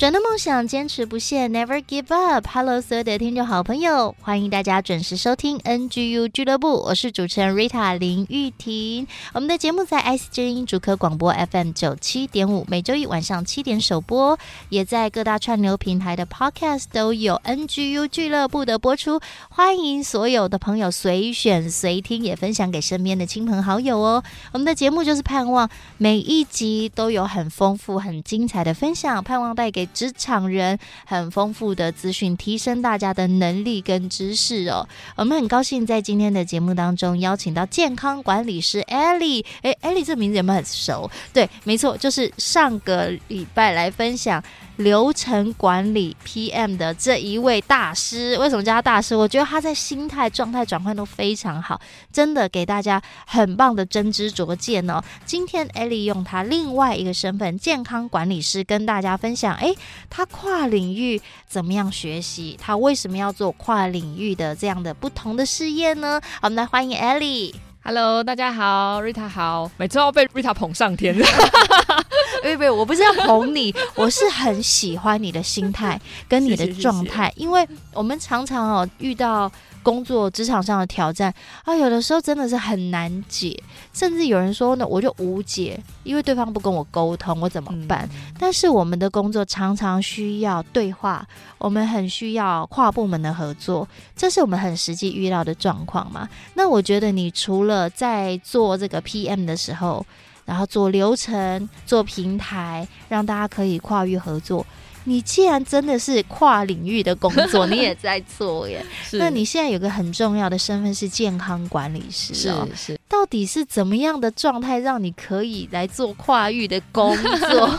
转的梦想，坚持不懈，Never give up。Hello，所有的听众好朋友，欢迎大家准时收听 NGU 俱乐部，我是主持人 Rita 林玉婷。我们的节目在 IC 之音主科广播 FM 九七点五，每周一晚上七点首播，也在各大串流平台的 Podcast 都有 NGU 俱乐部的播出。欢迎所有的朋友随选随听，也分享给身边的亲朋好友哦。我们的节目就是盼望每一集都有很丰富、很精彩的分享，盼望带给职场人很丰富的资讯，提升大家的能力跟知识哦。我们很高兴在今天的节目当中邀请到健康管理师 Ellie。诶，Ellie 这名字有没有很熟？对，没错，就是上个礼拜来分享。流程管理 PM 的这一位大师，为什么叫他大师？我觉得他在心态状态转换都非常好，真的给大家很棒的真知灼见哦。今天 Ellie 用他另外一个身份，健康管理师，跟大家分享，诶，他跨领域怎么样学习？他为什么要做跨领域的这样的不同的事业呢？好，我们来欢迎 Ellie。Hello，大家好，Rita 好，每次要被 Rita 捧上天。对不对？我不是要捧你，我是很喜欢你的心态跟你的状态，因为我们常常哦遇到工作职场上的挑战啊，有的时候真的是很难解，甚至有人说呢，我就无解，因为对方不跟我沟通，我怎么办？嗯。但是我们的工作常常需要对话，我们很需要跨部门的合作，这是我们很实际遇到的状况嘛。那我觉得你除了在做这个 PM 的时候，然后做流程、做平台，让大家可以跨域合作。你既然真的是跨领域的工作，你也在做耶。那你现在有个很重要的身份是健康管理师哦。是是。到底是怎么样的状态让你可以来做跨域的工作？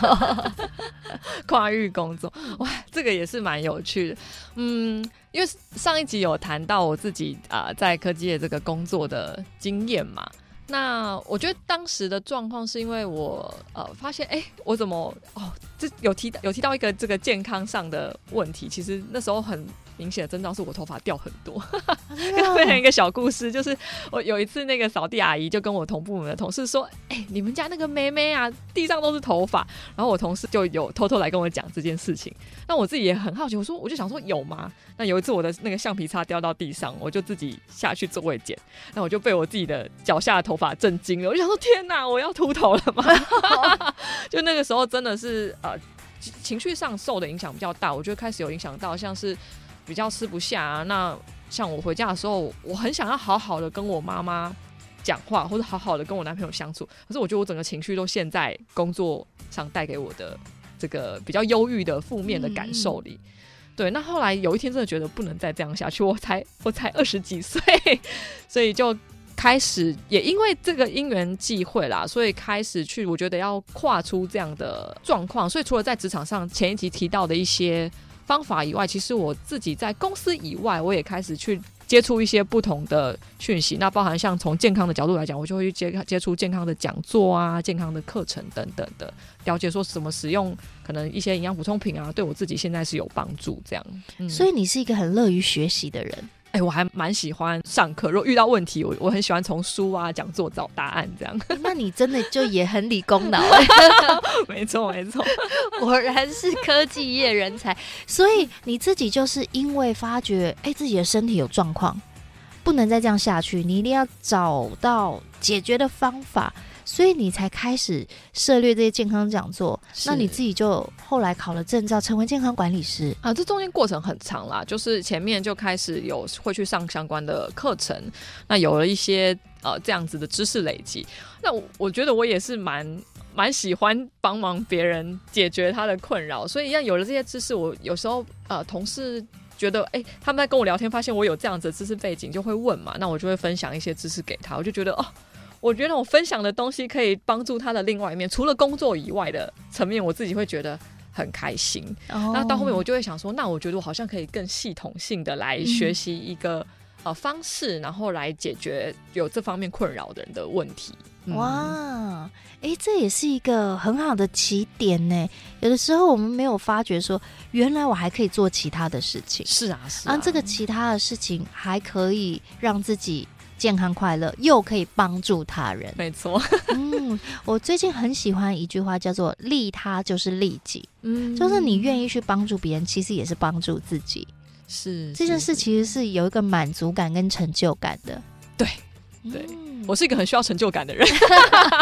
跨域工作，哇，这个也是蛮有趣的。嗯，因为上一集有谈到我自己啊、呃，在科技业这个工作的经验嘛。那我觉得当时的状况是因为我呃发现哎、我怎么哦，这有提到有提到一个这个健康上的问题，其实那时候很。明显的征兆是我头发掉很多，跟分享一个小故事，就是我有一次那个扫地阿姨就跟我同部门的同事说：“哎、欸，你们家那个妹妹啊，地上都是头发。”然后我同事就有偷偷来跟我讲这件事情。那我自己也很好奇，我说我就想说有吗？那有一次我的那个橡皮擦掉到地上，我就自己下去座位捡，那我就被我自己的脚下的头发震惊了。我就想说天哪，我要秃头了吗？就那个时候真的是呃情绪上受的影响比较大，我觉得开始有影响到像是。比较吃不下啊，那像我回家的时候，我很想要好好的跟我妈妈讲话，或者好好的跟我男朋友相处，可是我觉得我整个情绪都陷在工作上带给我的这个比较忧郁的负面的感受里。对，那后来有一天真的觉得不能再这样下去，我才我才二十几岁，所以就开始也因为这个因缘际会啦，所以开始去我觉得要跨出这样的状况。所以除了在职场上前一集提到的一些。方法以外，其实我自己在公司以外，我也开始去接触一些不同的讯息。那包含像从健康的角度来讲，我就会去接接触健康的讲座啊、健康的课程等等的，了解说怎么使用可能一些营养补充品啊，对我自己现在是有帮助。这样、所以你是一个很乐于学习的人。哎、欸，我还蛮喜欢上课。如果遇到问题，我我很喜欢从书啊、讲座找答案这样。那你真的就也很理工脑？没错，没错，果然是科技业人才。所以你自己就是因为发觉，哎、欸，自己的身体有状况，不能再这样下去，你一定要找到解决的方法。所以你才开始涉猎这些健康讲座，那你自己就后来考了证照，成为健康管理师啊。这中间过程很长啦，就是前面就开始有会去上相关的课程，那有了一些呃这样子的知识累积。那我我觉得我也是蛮蛮喜欢帮忙别人解决他的困扰，所以一样有了这些知识，我有时候呃同事觉得哎、欸、他们在跟我聊天，发现我有这样子的知识背景，就会问嘛，那我就会分享一些知识给他，我就觉得哦。我觉得我分享的东西可以帮助他的另外一面，除了工作以外的层面，我自己会觉得很开心。Oh. 那到后面我就会想说，那我觉得我好像可以更系统性的来学习一个、嗯、呃方式，然后来解决有这方面困扰的人的问题。哇，哎、欸，这也是一个很好的起点呢。有的时候我们没有发觉说，原来我还可以做其他的事情。是啊，是啊，啊这个其他的事情还可以让自己健康快乐，又可以帮助他人。没错，嗯，我最近很喜欢一句话，叫做“利他就是利己”。嗯，就是你愿意去帮助别人，其实也是帮助自己。是，这件事其实是有一个满足感跟成就感的。对，对。嗯我是一个很需要成就感的人。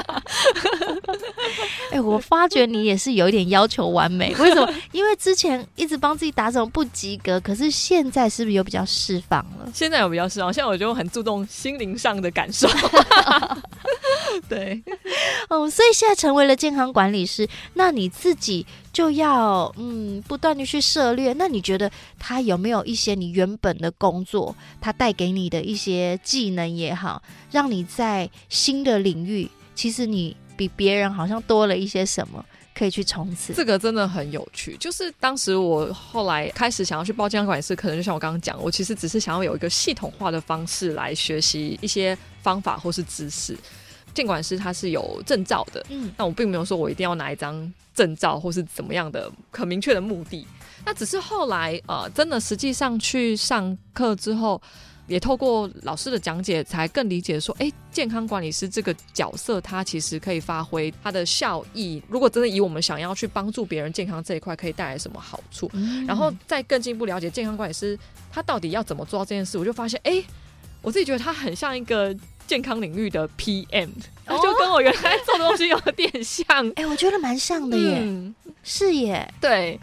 哎、欸，我发觉你也是有一点要求完美。为什么？因为之前一直帮自己打什么不及格，可是现在是不是有比较释放了？现在有比较释放。现在我觉得很注重心灵上的感受。对，哦，所以现在成为了健康管理师，那你自己就要嗯不断的去涉猎。那你觉得他有没有一些你原本的工作，他带给你的一些技能也好，让你在新的领域，其实你比别人好像多了一些什么可以去冲刺？这个真的很有趣。就是当时我后来开始想要去报健康管理师，可能就像我刚刚讲，我其实只是想要有一个系统化的方式来学习一些方法或是知识。健管师它是有证照的，嗯，但我并没有说我一定要拿一张证照或是怎么样的很明确的目的，那只是后来呃，真的实际上去上课之后，也透过老师的讲解，才更理解说，哎、欸，健康管理师这个角色，他其实可以发挥他的效益。如果真的以我们想要去帮助别人健康这一块，可以带来什么好处，嗯、然后再更进一步了解健康管理师他到底要怎么做到这件事，我就发现，哎、欸，我自己觉得他很像一个。健康领域的 PM，然后就跟我原来做的东西有点像。哎、欸，我觉得蛮像的耶，嗯、是耶。对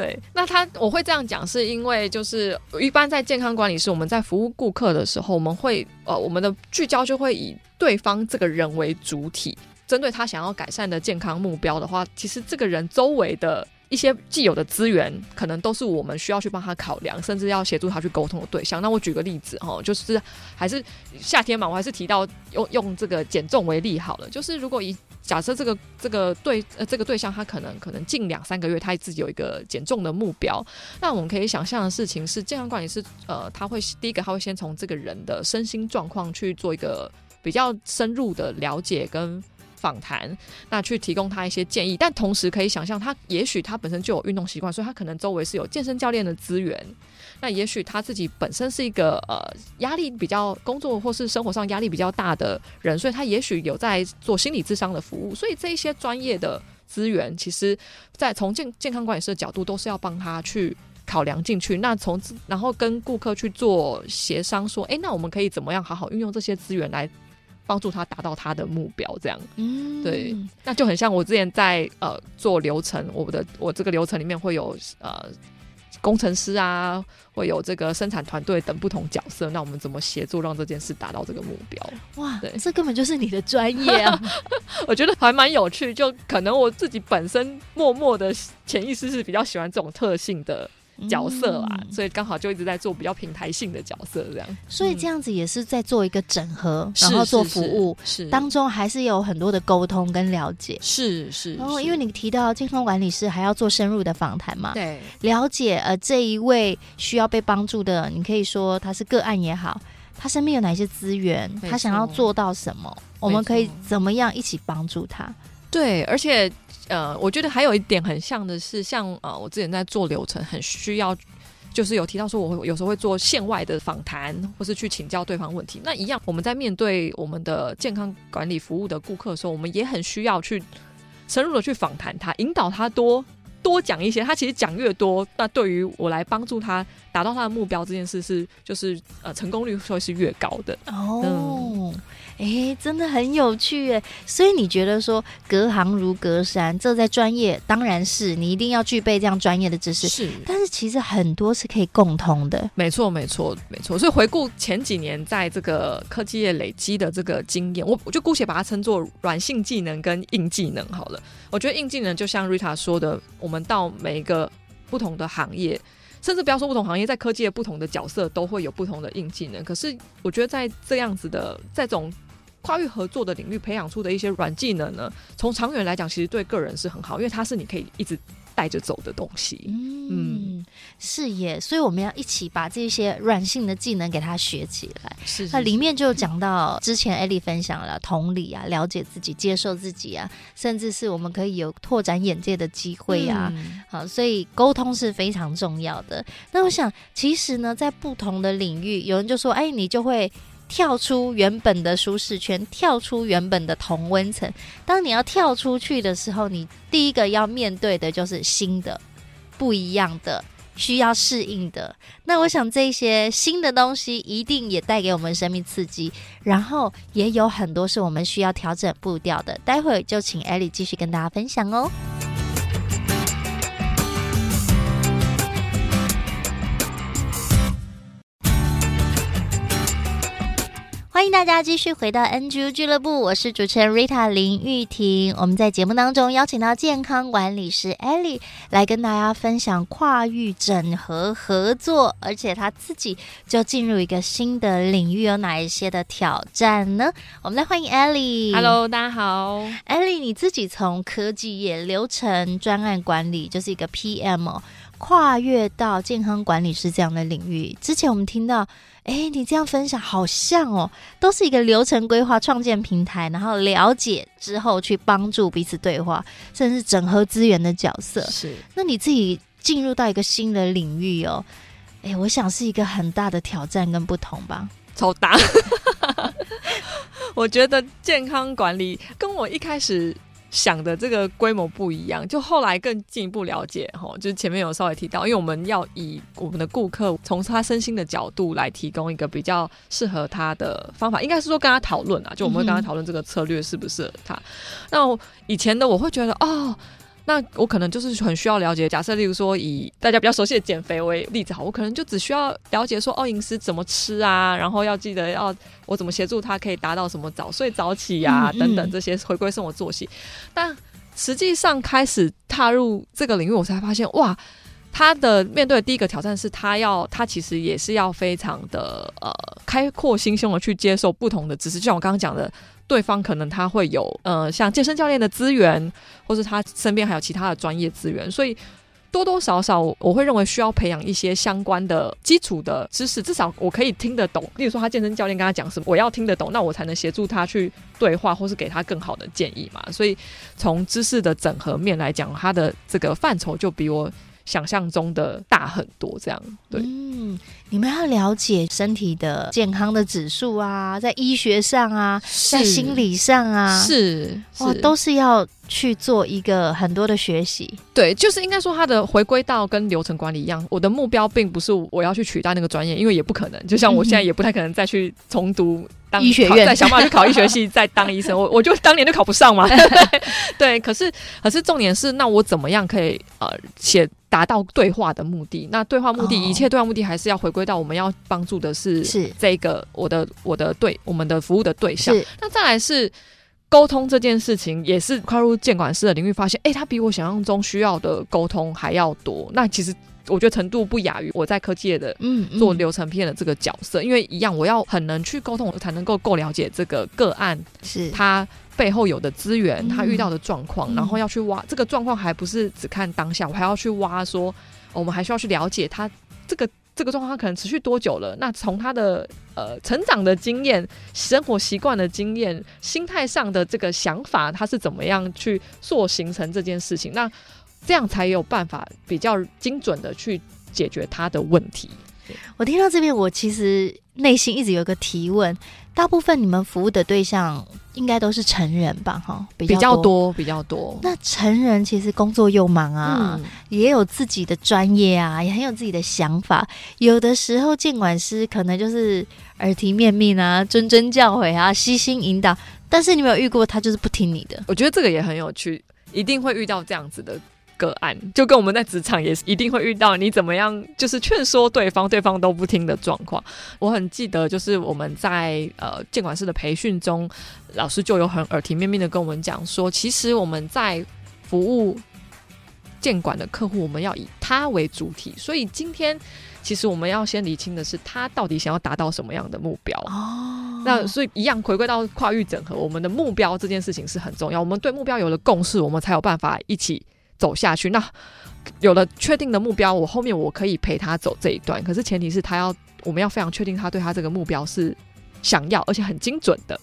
对，那他我会这样讲，是因为就是一般在健康管理师，我们在服务顾客的时候，我们会呃，我们的聚焦就会以对方这个人为主体，针对他想要改善的健康目标的话，其实这个人周围的。一些既有的资源，可能都是我们需要去帮他考量，甚至要协助他去沟通的对象。那我举个例子哈，就是还是夏天嘛，我还是提到用用这个减重为例好了。就是如果以假设这个这个对呃这个对象，他可能可能近两三个月他自己有一个减重的目标，那我们可以想象的事情是，健康管理师呃他会第一个他会先从这个人的身心状况去做一个比较深入的了解跟。访谈，那去提供他一些建议，但同时可以想象，他也许他本身就有运动习惯，所以他可能周围是有健身教练的资源。那也许他自己本身是一个呃压力比较工作或是生活上压力比较大的人，所以他也许有在做心理咨商的服务。所以这一些专业的资源，其实在从健健康管理师的角度，都是要帮他去考量进去。那从然后跟顾客去做协商，说，哎，那我们可以怎么样好好运用这些资源来。帮助他达到他的目标，这样，嗯，对，那就很像我之前在呃做流程，我的我这个流程里面会有呃工程师啊，会有这个生产团队等不同角色，那我们怎么协作让这件事达到这个目标？哇，对，这根本就是你的专业啊！我觉得还蛮有趣，就可能我自己本身默默的潜意识是比较喜欢这种特性的。角色啦，嗯、所以刚好就一直在做比较平台性的角色，这样。所以这样子也是在做一个整合，嗯、然后做服务，是当中还是有很多的沟通跟了解。是是。然后因为你提到健康管理师还要做深入的访谈嘛，对，了解呃这一位需要被帮助的，你可以说他是个案也好，他身边有哪些资源，他想要做到什么，我们可以怎么样一起帮助他？对，而且。呃，我觉得还有一点很像的是，像呃，我之前在做流程，很需要，就是有提到说，我会有时候会做线外的访谈，或是去请教对方问题。那一样，我们在面对我们的健康管理服务的顾客的时候，我们也很需要去深入的去访谈他，引导他多多讲一些。他其实讲越多，那对于我来帮助他达到他的目标这件事是，就是呃，成功率会是越高的。哦。嗯哎，真的很有趣哎！所以你觉得说隔行如隔山，这在专业当然是你一定要具备这样专业的知识。是，但是其实很多是可以共通的。没错，没错，没错。所以回顾前几年在这个科技业累积的这个经验，我我就姑且把它称作软性技能跟硬技能好了。我觉得硬技能就像 Rita 说的，我们到每一个不同的行业，甚至不要说不同行业，在科技的不同的角色都会有不同的硬技能。可是我觉得在这样子的这种。跨域合作的领域培养出的一些软技能呢，从长远来讲，其实对个人是很好，因为它是你可以一直带着走的东西。嗯，嗯是耶，所以我们要一起把这些软性的技能给它学起来。是，是，是，那里面就讲到之前 Ellie 分享了同理啊，了解自己，接受自己啊，甚至是我们可以有拓展眼界的机会啊。嗯、好，所以沟通是非常重要的。那我想，其实呢，在不同的领域，有人就说，哎，你就会。跳出原本的舒适圈，跳出原本的同温层。当你要跳出去的时候，你第一个要面对的就是新的、不一样的、需要适应的。那我想这些新的东西一定也带给我们生命刺激，然后也有很多是我们需要调整步调的。待会儿就请 Ellie 继续跟大家分享哦。迎大家继续回到 NGU 俱乐部，我是主持人 Rita 林玉婷。我们在节目当中邀请到健康管理师 Ellie 来跟大家分享跨域整合合作，而且他自己就进入一个新的领域，有哪一些的挑战呢？我们来欢迎 Ellie。Hello，大家好，Ellie，你自己从科技业流程专案管理，就是一个 PM 哦，跨越到健康管理师这样的领域。之前我们听到。哎，你这样分享好像哦，都是一个流程规划、创建平台，然后了解之后去帮助彼此对话，甚至整合资源的角色。是，那你自己进入到一个新的领域哦，哎，我想是一个很大的挑战跟不同吧？超大，我觉得健康管理跟我一开始。想的这个规模不一样，就后来更进一步了解哈，就是前面有稍微提到，因为我们要以我们的顾客从他身心的角度来提供一个比较适合他的方法，应该是说跟他讨论啊，就我们会跟他讨论这个策略适不适合他。嗯、那以前的我会觉得哦。那我可能就是很需要了解，假设例如说以大家比较熟悉的减肥为例子好，我可能就只需要了解说哦，饮食怎么吃啊，然后要记得要我怎么协助他可以达到什么早睡早起呀、啊、等等这些回归生活作息。但实际上开始踏入这个领域，我才发现哇，他的面对的第一个挑战是他要他其实也是要非常的呃开阔心胸的去接受不同的知识，就像我刚刚讲的。对方可能他会有呃，像健身教练的资源，或是他身边还有其他的专业资源，所以多多少少我会认为需要培养一些相关的基础的知识，至少我可以听得懂。例如说，他健身教练跟他讲什么，我要听得懂，那我才能协助他去对话，或是给他更好的建议嘛。所以从知识的整合面来讲，他的这个范畴就比我。想象中的大很多，这样对。嗯，你们要了解身体的健康的指数啊，在医学上啊，在心理上啊，是哇，都是要去做一个很多的学习。对，就是应该说，它的回归到跟流程管理一样。我的目标并不是我要去取代那个专业，因为也不可能。就像我现在也不太可能再去重读当医学院，再想办法去考医学系，再当医生。我我就当年就考不上嘛。对，可是可是重点是，那我怎么样可以呃写？达到对话的目的，那对话目的，oh. 一切对话目的还是要回归到我们要帮助的是是这个我的我的对我们的服务的对象。那再来是沟通这件事情，也是跨入监管师的领域，发现哎，他比我想象中需要的沟通还要多。那其实我觉得程度不亚于我在科技业的嗯做流程 PM 的这个角色，嗯嗯，因为一样，我要很能去沟通，我才能够够了解这个个案是他。背后有的资源，他遇到的状况，嗯、然后要去挖这个状况，还不是只看当下，我还要去挖说，说我们还需要去了解他这个这个状况，可能持续多久了？那从他的呃成长的经验、生活习惯的经验、心态上的这个想法，他是怎么样去做形成这件事情？那这样才有办法比较精准的去解决他的问题。我听到这边，我其实内心一直有个提问。大部分你们服务的对象应该都是成人吧？哈，比较多，比较多。那成人其实工作又忙啊，嗯、也有自己的专业啊，也很有自己的想法。有的时候，监管师可能就是耳提面命啊，谆谆教诲啊，悉心引导。但是你没有遇过他就是不听你的？我觉得这个也很有趣，一定会遇到这样子的。个案就跟我们在职场也是一定会遇到，你怎么样就是劝说对方，对方都不听的状况。我很记得，就是我们在呃监管师的培训中，老师就有很耳提面命的跟我们讲说，其实我们在服务监管的客户，我们要以他为主体。所以今天其实我们要先理清的是，他到底想要达到什么样的目标哦。那所以一样回归到跨域整合，我们的目标这件事情是很重要。我们对目标有了共识，我们才有办法一起走下去。那有了确定的目标，我后面我可以陪他走这一段。可是前提是他要，我们要非常确定他对他这个目标是想要，而且很精准的。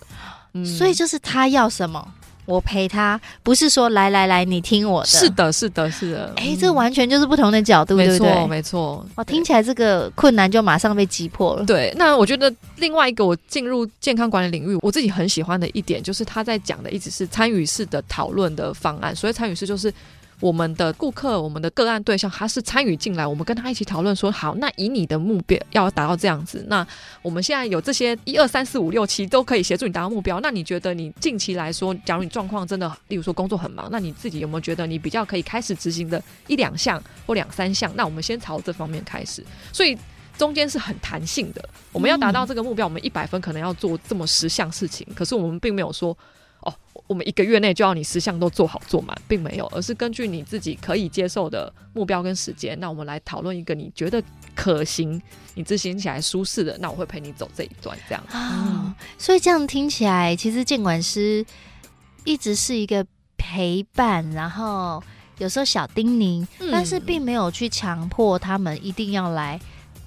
嗯，所以就是他要什么。我陪他，不是说来来来，你听我的。是的，是的，是的。哎、欸，这完全就是不同的角度，嗯、对不对？没错，没错。哇，听起来这个困难就马上被击破了。对，那我觉得另外一个我进入健康管理领域，我自己很喜欢的一点，就是他在讲的一直是参与式的讨论的方案。所以参与式就是。我们的顾客，我们的个案对象，他是参与进来，我们跟他一起讨论说，好，那以你的目标要达到这样子，那我们现在有这些一二三四五六七都可以协助你达到目标。那你觉得你近期来说，假如你状况真的，例如说工作很忙，那你自己有没有觉得你比较可以开始执行的一两项或两三项？那我们先朝这方面开始。所以中间是很弹性的，我们要达到这个目标，我们一百分可能要做这么十项事情，可是我们并没有说。哦，我们一个月内就要你十项都做好做满，并没有，而是根据你自己可以接受的目标跟时间，那我们来讨论一个你觉得可行、你执行起来舒适的，那我会陪你走这一段，这样。哦，所以这样听起来，其实监管师一直是一个陪伴，然后有时候小叮咛，嗯，但是并没有去强迫他们一定要来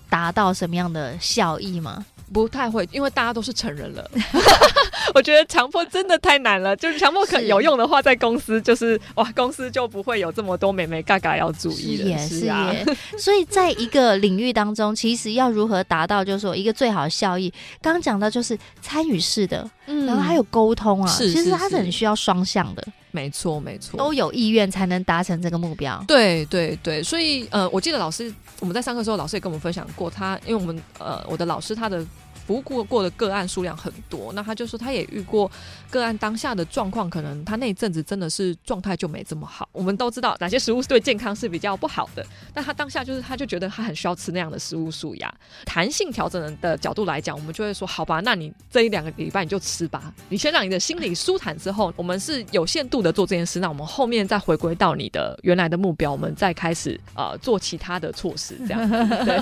达到什么样的效益吗？不太会，因为大家都是成人了。我觉得强迫真的太难了。就是强迫可有用的话，在公司就是哇，公司就不会有这么多美眉嘎嘎要注意的。是啊，所以在一个领域当中，其实要如何达到，就是说一个最好的效益。刚刚讲到就是参与式的，嗯，然后还有沟通啊，是其实它是很需要双向的。没错，没错，都有意愿才能达成这个目标。对对对，所以呃，我记得老师我们在上课的时候，老师也跟我们分享过，他因为我们呃，我的老师他的。服务过过的个案数量很多，那他就说他也遇过个案当下的状况，可能他那一阵子真的是状态就没这么好。我们都知道哪些食物对健康是比较不好的，但他当下就是他就觉得他很需要吃那样的食物素呀。弹性调整的角度来讲，我们就会说好吧，那你这一两个礼拜你就吃吧，你先让你的心理舒坦之后，我们是有限度的做这件事，那我们后面再回归到你的原来的目标，我们再开始呃做其他的措施，这样 对，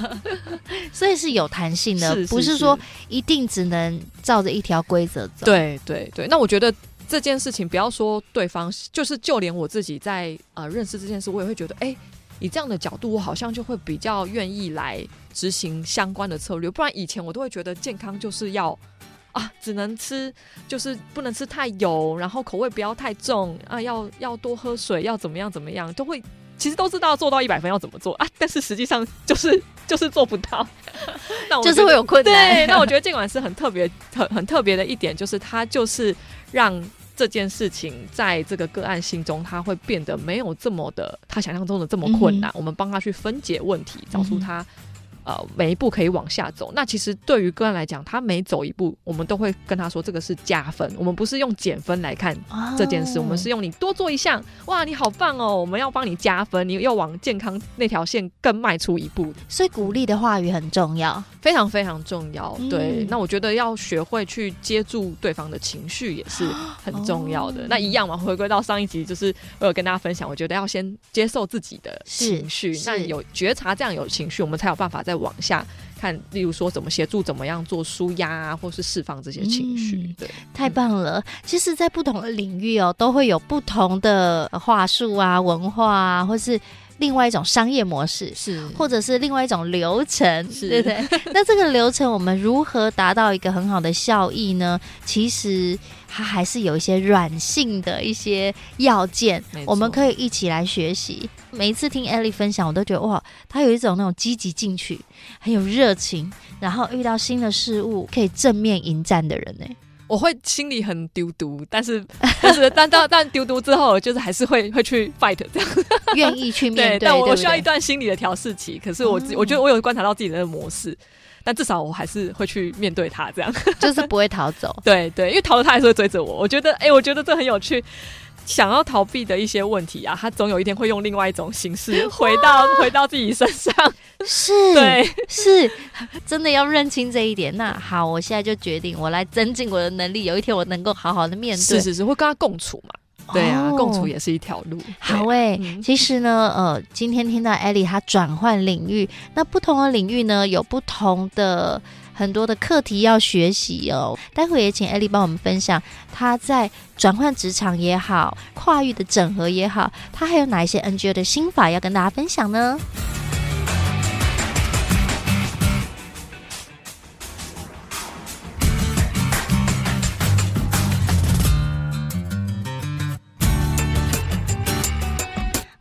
所以是有弹性的，是是是不是说。一定只能照着一条规则走。对对对，那我觉得这件事情不要说对方，就是就连我自己在呃认识这件事，我也会觉得，哎，以这样的角度，我好像就会比较愿意来执行相关的策略。不然以前我都会觉得健康就是要啊，只能吃，就是不能吃太油，然后口味不要太重啊，要要多喝水，要怎么样怎么样，都会。其实都知道做到一百分要怎么做啊，但是实际上 就是就是做不到，那我就是会有困难。对，那我觉得尽管是很特别、很很特别的一点，就是他就是让这件事情在这个个案心中，他会变得没有这么的他想象中的这么困难。嗯、我们帮他去分解问题，找出他。呃，每一步可以往下走。那其实对于个案来讲，他每走一步，我们都会跟他说这个是加分。我们不是用减分来看这件事，哦、我们是用你多做一项，哇，你好棒哦！我们要帮你加分，你又往健康那条线更迈出一步。所以鼓励的话语很重要，非常非常重要。对，嗯、那我觉得要学会去接住对方的情绪也是 很重要的。哦、那一样嘛，回归到上一集，就是我有跟大家分享，我觉得要先接受自己的情绪，那有觉察这样有情绪，我们才有办法在。往下看，例如说怎么协助，怎么样做舒压啊，或是释放这些情绪。嗯、对，太棒了。其实，在不同的领域哦，都会有不同的话术啊、文化啊，或是另外一种商业模式，是，或者是另外一种流程，是对不对？那这个流程，我们如何达到一个很好的效益呢？其实。它还是有一些软性的一些要件，我们可以一起来学习。每一次听 Ellie 分享，我都觉得哇，她有一种那种积极进取、很有热情，然后遇到新的事物可以正面迎战的人呢。我会心里很丢丢，但是 但是但到但丢丢之后，就是还是会会去 fight 这样，愿意去面对。对，但我需要一段心理的调试期。可是我、嗯、我觉得我有观察到自己的模式。但至少我还是会去面对他，这样就是不会逃走。对对，因为逃了他还是会追着我。我觉得，哎、欸，我觉得这很有趣。想要逃避的一些问题啊，他总有一天会用另外一种形式 回到回到自己身上。是，对，是，真的要认清这一点。那好，我现在就决定，我来增进我的能力。有一天，我能够好好的面对，是是是，会跟他共处嘛。对啊，共处也是一条路。好诶、欸，嗯、其实呢，呃，今天听到 Ellie 她转换领域，那不同的领域呢，有不同的很多的课题要学习哦。待会也请艾莉帮我们分享她在转换职场也好，跨域的整合也好，她还有哪一些 NGO 的心法要跟大家分享呢？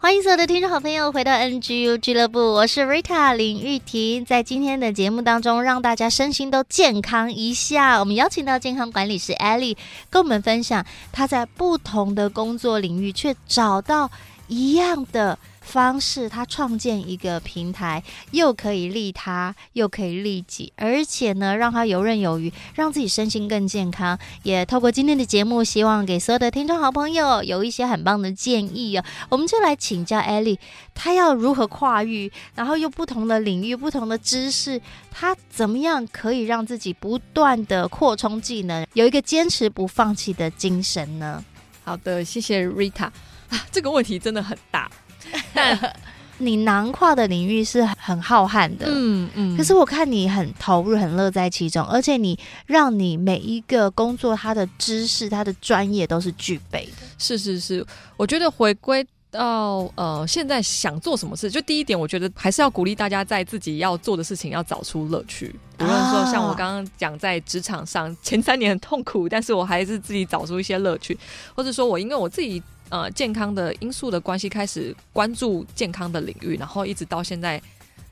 欢迎所有的听众好朋友回到 NGU 俱乐部，我是 Rita 林玉婷。在今天的节目当中，让大家身心都健康一下。我们邀请到健康管理师 Elly，跟我们分享他在不同的工作领域却找到一样的。方式，他创建一个平台，又可以利他，又可以利己，而且呢，让他游刃有余，让自己身心更健康。也透过今天的节目，希望给所有的听众好朋友有一些很棒的建议哦。我们就来请教艾丽，她要如何跨域，然后又不同的领域、不同的知识，她怎么样可以让自己不断的扩充技能，有一个坚持不放弃的精神呢？好的，谢谢 Rita 啊，这个问题真的很大。但你囊括的领域是很浩瀚的，嗯嗯。可是我看你很投入，很乐在其中，而且你让你每一个工作，它的知识、它的专业都是具备的。是是是，我觉得回归到呃，现在想做什么事，就第一点，我觉得还是要鼓励大家在自己要做的事情要找出乐趣。无论说像我刚刚讲，在职场上前三年很痛苦，但是我还是自己找出一些乐趣，或者说我因为我自己。呃，健康的因素的关系，开始关注健康的领域，然后一直到现在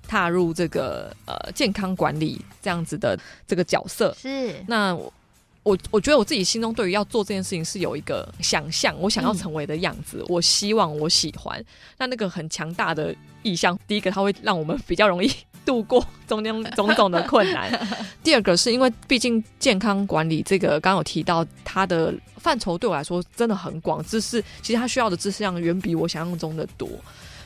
踏入这个呃健康管理这样子的这个角色。是，那我我我觉得我自己心中对于要做这件事情是有一个想象，我想要成为的样子，嗯、我希望我喜欢。那那个很强大的意向，第一个它会让我们比较容易度过 中间种种的困难。第二个是因为毕竟健康管理这个刚刚有提到它的。范畴对我来说真的很广，知识其实它需要的知识量远比我想象中的多。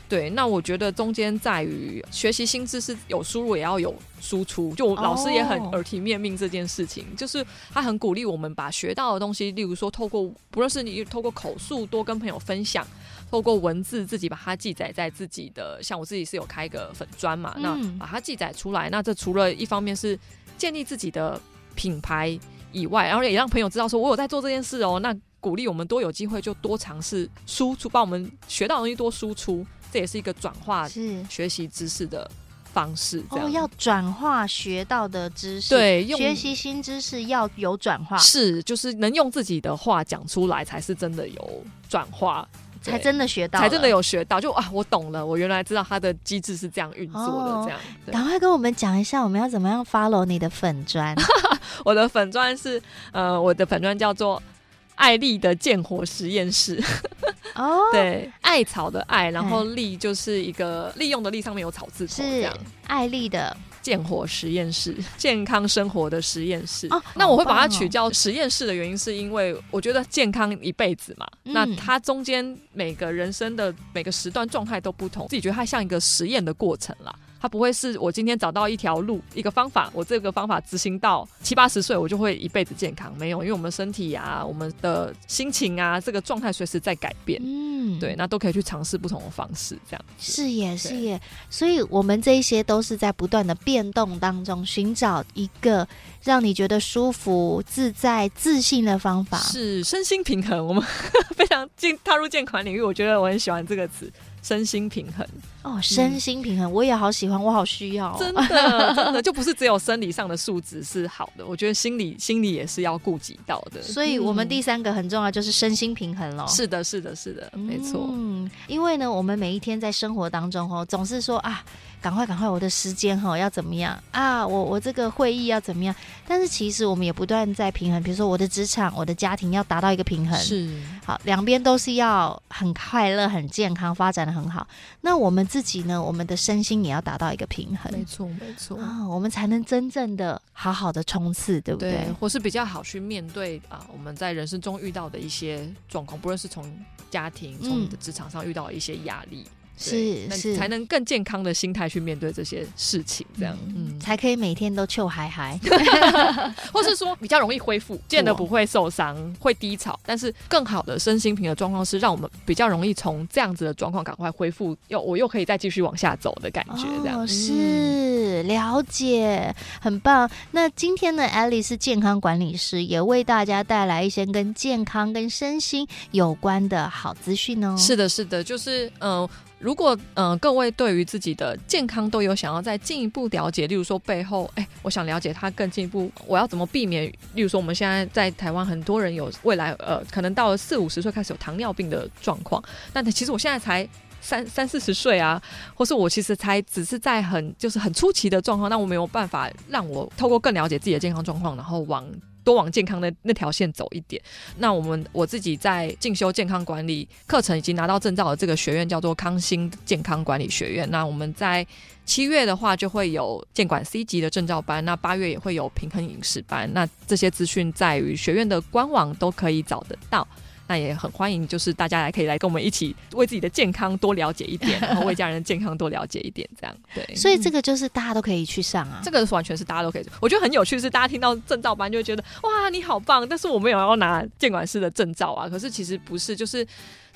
对，那我觉得中间在于学习新知识有输入也要有输出，就老师也很耳提面命这件事情，oh. 就是他很鼓励我们把学到的东西，例如说透过不论是你透过口述多跟朋友分享，透过文字自己把它记载在自己的，像我自己是有开一个粉砖嘛，嗯、那把它记载出来，那这除了一方面是建立自己的品牌。以外，然后也让朋友知道说，我有在做这件事哦。那鼓励我们多有机会就多尝试输出，把我们学到的东西多输出，这也是一个转化学习知识的方式。哦，要转化学到的知识，对，学习新知识要有转化，是，就是能用自己的话讲出来，才是真的有转化。才真的学到，才真的有学到，就啊，我懂了，我原来知道它的机制是这样运作的，这样。赶、哦、快跟我们讲一下，我们要怎么样 follow 你的粉砖？我的粉砖是呃，我的粉砖叫做艾丽的建火实验室。哦，对，艾草的艾，然后利就是一个利用的利，上面有草字头，这样。艾丽的。健活实验室，健康生活的实验室。哦，那我会把它取叫实验室的原因，是因为我觉得健康一辈子嘛，嗯、那它中间每个人生的每个时段状态都不同，自己觉得它像一个实验的过程啦。它不会是我今天找到一条路，一个方法，我这个方法执行到七八十岁，我就会一辈子健康。没有，因为我们身体啊，我们的心情啊，这个状态随时在改变。嗯，对，那都可以去尝试不同的方式，这样是耶是耶。所以，我们这一些都是在不断的变动当中，寻找一个让你觉得舒服、自在、自信的方法，是身心平衡。我们 非常进踏入健康领域，我觉得我很喜欢这个词。身心平衡哦，身心平衡，嗯、我也好喜欢，我好需要、哦，真的，真的就不是只有生理上的素质是好的，我觉得心理心理也是要顾及到的。所以，我们第三个很重要，就是身心平衡喽、嗯。是的，是的，是的，没错。嗯，因为呢，我们每一天在生活当中哦，总是说啊。赶快，赶快！我的时间哈要怎么样啊？我我这个会议要怎么样？但是其实我们也不断在平衡，比如说我的职场、我的家庭要达到一个平衡，是好，两边都是要很快乐、很健康、发展的很好。那我们自己呢？我们的身心也要达到一个平衡，没错，没错啊，我们才能真正的好好的冲刺，对不对？对，或是比较好去面对啊，我们在人生中遇到的一些状况，不论是从家庭、从你的职场上遇到的一些压力。是是，才能更健康的心态去面对这些事情，这样，嗯，嗯才可以每天都臭嗨嗨，或是说比较容易恢复，见得不会受伤，会低潮，但是更好的身心平的状况是让我们比较容易从这样子的状况赶快恢复，又我又可以再继续往下走的感觉，这样、哦、是了解，很棒。那今天呢，Ellie 是健康管理师，也为大家带来一些跟健康跟身心有关的好资讯哦。是的，是的，就是嗯。呃如果嗯、各位对于自己的健康都有想要再进一步了解，例如说背后，哎，我想了解它更进一步，我要怎么避免？例如说，我们现在在台湾很多人有未来呃，可能到了四五十岁开始有糖尿病的状况，但其实我现在才三三四十岁啊，或是我其实才只是在很就是很初期的状况，那我没有办法让我透过更了解自己的健康状况，然后往。多往健康的那条线走一点。那我们我自己在进修健康管理课程，已经拿到证照的这个学院叫做康心健康管理学院。那我们在七月的话就会有健管 C 级的证照班，那八月也会有平衡饮食班。那这些资讯在于学院的官网都可以找得到。那也很欢迎，就是大家来可以来跟我们一起为自己的健康多了解一点，然后为家人的健康多了解一点，这样对。所以这个就是大家都可以去上啊，这个完全是大家都可以。我觉得很有趣是，大家听到证照班就会觉得哇，你好棒，但是我没有要拿监管师的证照啊。可是其实不是，就是。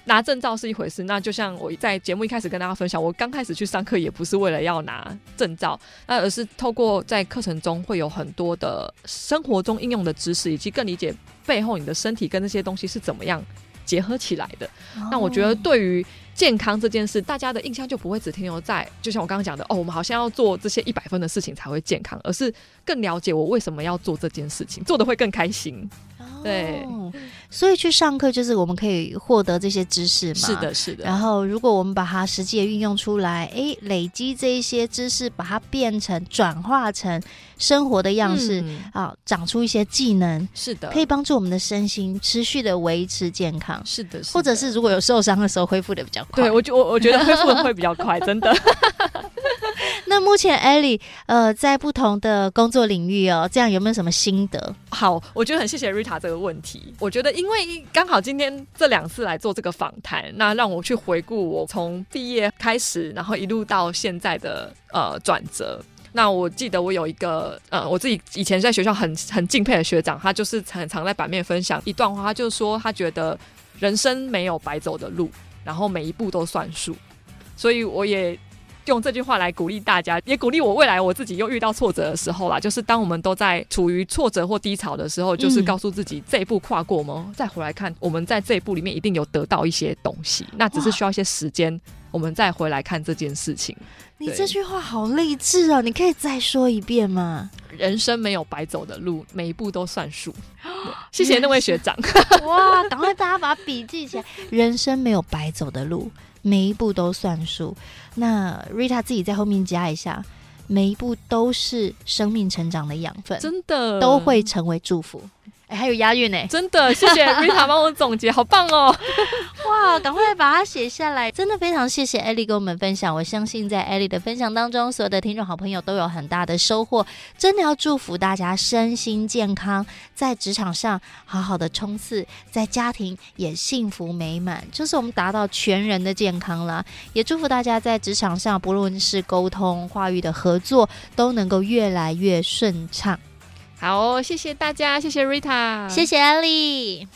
拿证照是一回事，那就像我在节目一开始跟大家分享，我刚开始去上课也不是为了要拿证照，那而是透过在课程中会有很多的生活中应用的知识，以及更理解背后你的身体跟那些东西是怎么样结合起来的。Oh. 那我觉得对于健康这件事，大家的印象就不会只停留在，就像我刚刚讲的，哦，我们好像要做这些一百分的事情才会健康，而是更了解我为什么要做这件事情，做的会更开心。对，所以去上课就是我们可以获得这些知识嘛。是的，是的。然后，如果我们把它实际的运用出来，哎，累积这一些知识，把它变成转化成生活的样式，嗯、啊，长出一些技能。是的，可以帮助我们的身心持续的维持健康。是的，是的。或者是如果有受伤的时候，恢复的比较快。对，我觉我我觉得恢复的会比较快，真的。那目前 Ellie 呃在不同的工作领域哦，这样有没有什么心得？好，我觉得很谢谢 Rita 这个问题。我觉得因为刚好今天这两次来做这个访谈，那让我去回顾我从毕业开始，然后一路到现在的呃转折。那我记得我有一个呃我自己以前在学校很 很敬佩的学长，他就是很常在版面分享一段话，他就说他觉得人生没有白走的路，然后每一步都算数。所以我也。用这句话来鼓励大家，也鼓励我未来我自己又遇到挫折的时候啦。就是当我们都在处于挫折或低潮的时候，就是告诉自己这一步跨过吗？再回来看，我们在这一步里面一定有得到一些东西，那只是需要一些时间，我们再回来看这件事情。你这句话好励志哦，你可以再说一遍吗？人生没有白走的路，每一步都算数。谢谢那位学长。哇，赶快大家把笔记起来。人生没有白走的路。每一步都算数，那 Rita 自己在后面加一下，每一步都是生命成长的养分，真的都会成为祝福。哎，还有押韵呢，真的，谢谢 Rita 帮我总结，好棒哦！哇，赶快把它写下来，真的非常谢谢 Ellie 跟我们分享。我相信在 Ellie 的分享当中，所有的听众好朋友都有很大的收获。真的要祝福大家身心健康，在职场上好好的冲刺，在家庭也幸福美满，就是我们达到全人的健康了。也祝福大家在职场上，不论是沟通、话语的合作，都能够越来越顺畅。好，谢谢大家，谢谢 Rita，谢谢 Ellie。